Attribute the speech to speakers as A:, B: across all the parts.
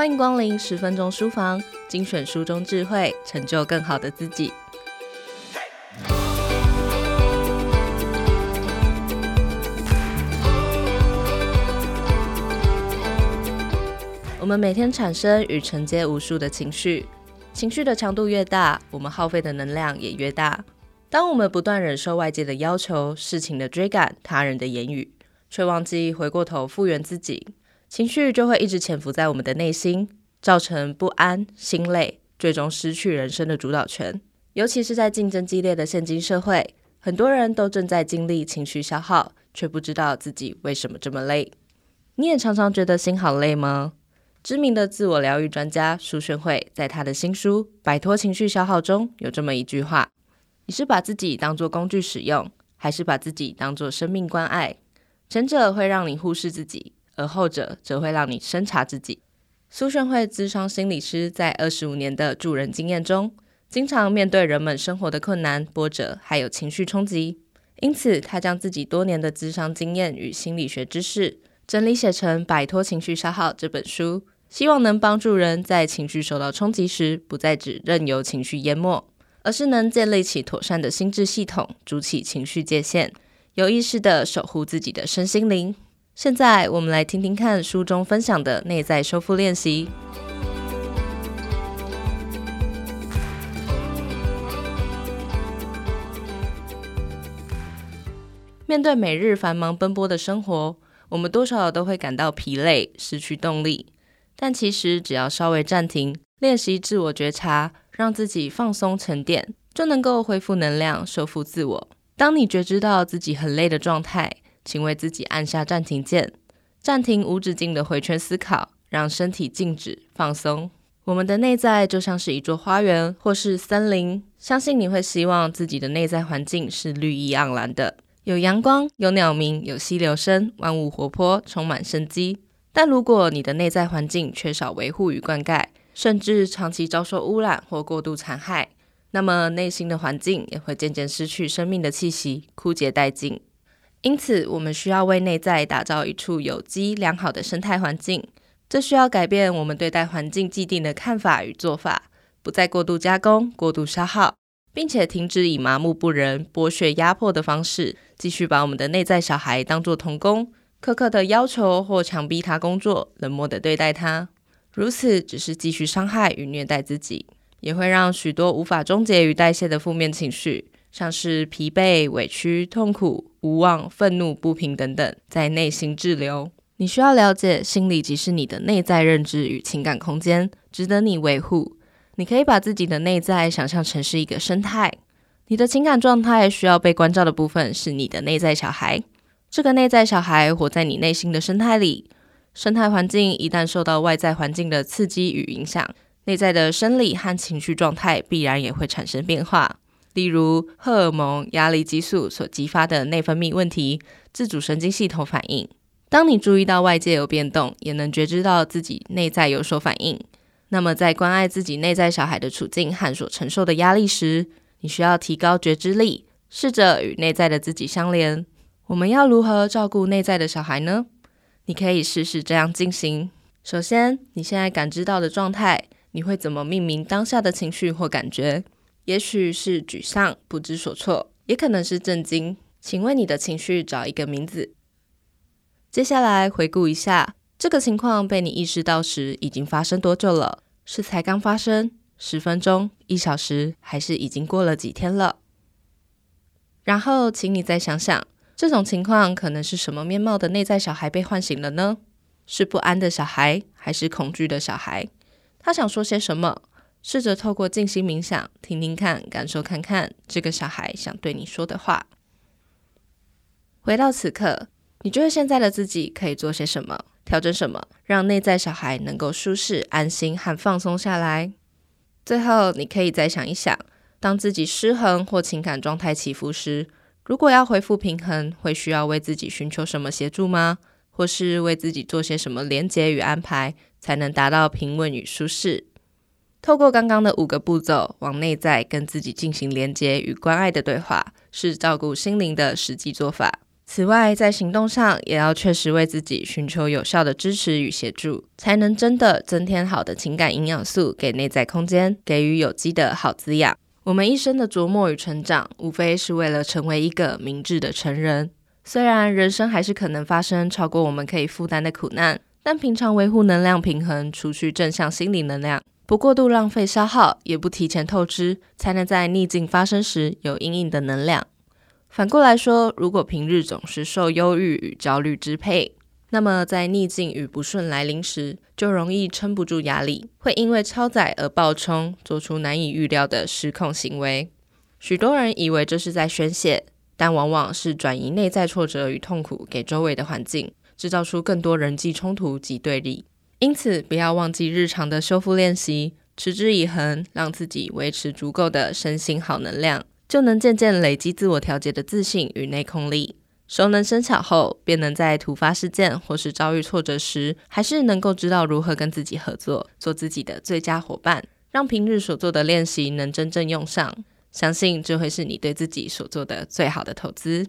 A: 欢迎光临十分钟书房，精选书中智慧，成就更好的自己。我们每天产生与承接无数的情绪，情绪的强度越大，我们耗费的能量也越大。当我们不断忍受外界的要求、事情的追赶、他人的言语，却忘记回过头复原自己。情绪就会一直潜伏在我们的内心，造成不安、心累，最终失去人生的主导权。尤其是在竞争激烈的现今社会，很多人都正在经历情绪消耗，却不知道自己为什么这么累。你也常常觉得心好累吗？知名的自我疗愈专家苏绚慧在他的新书《摆脱情绪消耗》中有这么一句话：“你是把自己当作工具使用，还是把自己当作生命关爱？前者会让你忽视自己。”而后者则会让你深察自己。苏炫慧资商心理师在二十五年的助人经验中，经常面对人们生活的困难、波折，还有情绪冲击。因此，他将自己多年的资商经验与心理学知识整理写成《摆脱情绪消耗》这本书，希望能帮助人在情绪受到冲击时，不再只任由情绪淹没，而是能建立起妥善的心智系统，筑起情绪界限，有意识地守护自己的身心灵。现在我们来听听看书中分享的内在修复练习。面对每日繁忙奔波的生活，我们多少都会感到疲累、失去动力。但其实只要稍微暂停，练习自我觉察，让自己放松沉淀，就能够恢复能量、修复自我。当你觉知到自己很累的状态，请为自己按下暂停键，暂停无止境的回圈思考，让身体静止放松。我们的内在就像是一座花园或是森林，相信你会希望自己的内在环境是绿意盎然的，有阳光、有鸟鸣、有溪流声，万物活泼，充满生机。但如果你的内在环境缺少维护与灌溉，甚至长期遭受污染或过度残害，那么内心的环境也会渐渐失去生命的气息，枯竭殆尽。因此，我们需要为内在打造一处有机良好的生态环境。这需要改变我们对待环境既定的看法与做法，不再过度加工、过度消耗，并且停止以麻木不仁、剥削压迫的方式，继续把我们的内在小孩当作童工，苛刻的要求或强逼他工作，冷漠的对待他。如此只是继续伤害与虐待自己，也会让许多无法终结与代谢的负面情绪。像是疲惫、委屈、痛苦、无望、愤怒、不平等等，在内心滞留。你需要了解，心理即是你的内在认知与情感空间，值得你维护。你可以把自己的内在想象成是一个生态，你的情感状态需要被关照的部分是你的内在小孩。这个内在小孩活在你内心的生态里，生态环境一旦受到外在环境的刺激与影响，内在的生理和情绪状态必然也会产生变化。例如，荷尔蒙、压力激素所激发的内分泌问题，自主神经系统反应。当你注意到外界有变动，也能觉知到自己内在有所反应，那么在关爱自己内在小孩的处境和所承受的压力时，你需要提高觉知力，试着与内在的自己相连。我们要如何照顾内在的小孩呢？你可以试试这样进行：首先，你现在感知到的状态，你会怎么命名当下的情绪或感觉？也许是沮丧、不知所措，也可能是震惊。请为你的情绪找一个名字。接下来回顾一下，这个情况被你意识到时已经发生多久了？是才刚发生？十分钟、一小时，还是已经过了几天了？然后，请你再想想，这种情况可能是什么面貌的内在小孩被唤醒了呢？是不安的小孩，还是恐惧的小孩？他想说些什么？试着透过静心冥想，听听看，感受看看这个小孩想对你说的话。回到此刻，你觉得现在的自己可以做些什么？调整什么？让内在小孩能够舒适、安心和放松下来。最后，你可以再想一想，当自己失衡或情感状态起伏时，如果要恢复平衡，会需要为自己寻求什么协助吗？或是为自己做些什么连结与安排，才能达到平稳与舒适？透过刚刚的五个步骤，往内在跟自己进行连接与关爱的对话，是照顾心灵的实际做法。此外，在行动上也要确实为自己寻求有效的支持与协助，才能真的增添好的情感营养素给内在空间，给予有机的好滋养。我们一生的琢磨与成长，无非是为了成为一个明智的成人。虽然人生还是可能发生超过我们可以负担的苦难，但平常维护能量平衡，除去正向心理能量，不过度浪费消耗，也不提前透支，才能在逆境发生时有因应的能量。反过来说，如果平日总是受忧郁与焦虑支配，那么在逆境与不顺来临时，就容易撑不住压力，会因为超载而暴冲，做出难以预料的失控行为。许多人以为这是在宣泄，但往往是转移内在挫折与痛苦给周围的环境，制造出更多人际冲突及对立。因此，不要忘记日常的修复练习，持之以恒，让自己维持足够的身心好能量。就能渐渐累积自我调节的自信与内控力，熟能生巧后，便能在突发事件或是遭遇挫折时，还是能够知道如何跟自己合作，做自己的最佳伙伴，让平日所做的练习能真正用上。相信这会是你对自己所做的最好的投资。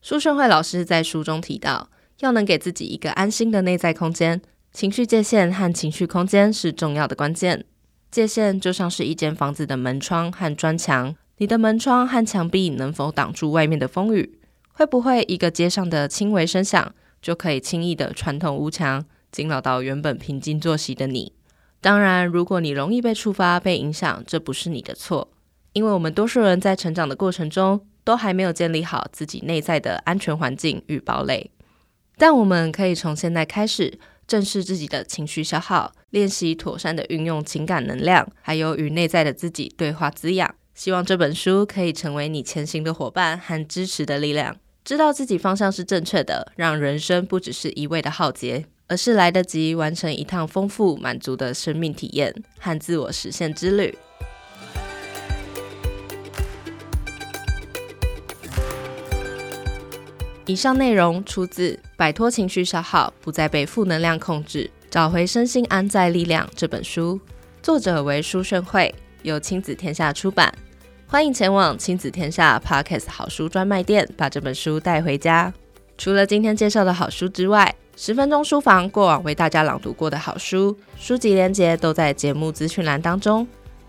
A: 苏绚慧老师在书中提到，要能给自己一个安心的内在空间，情绪界限和情绪空间是重要的关键。界限就像是一间房子的门窗和砖墙。你的门窗和墙壁能否挡住外面的风雨？会不会一个街上的轻微声响就可以轻易的穿透屋墙，惊扰到原本平静作息的你？当然，如果你容易被触发、被影响，这不是你的错，因为我们多数人在成长的过程中，都还没有建立好自己内在的安全环境与堡垒。但我们可以从现在开始，正视自己的情绪消耗，练习妥善的运用情感能量，还有与内在的自己对话滋养。希望这本书可以成为你前行的伙伴和支持的力量。知道自己方向是正确的，让人生不只是一味的浩劫，而是来得及完成一趟丰富满足的生命体验和自我实现之旅。以上内容出自《摆脱情绪消耗，不再被负能量控制，找回身心安在力量》这本书，作者为舒炫慧，由亲子天下出版。欢迎前往亲子天下 Podcast 好书专卖店，把这本书带回家。除了今天介绍的好书之外，十分钟书房过往为大家朗读过的好书，书籍连结都在节目资讯栏当中。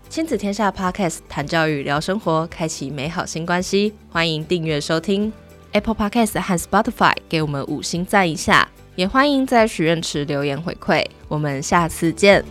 A: 亲子天下 Podcast 谈教育、聊生活，开启美好新关系。欢迎订阅收听 Apple Podcast 和 Spotify，给我们五星赞一下。也欢迎在许愿池留言回馈。我们下次见。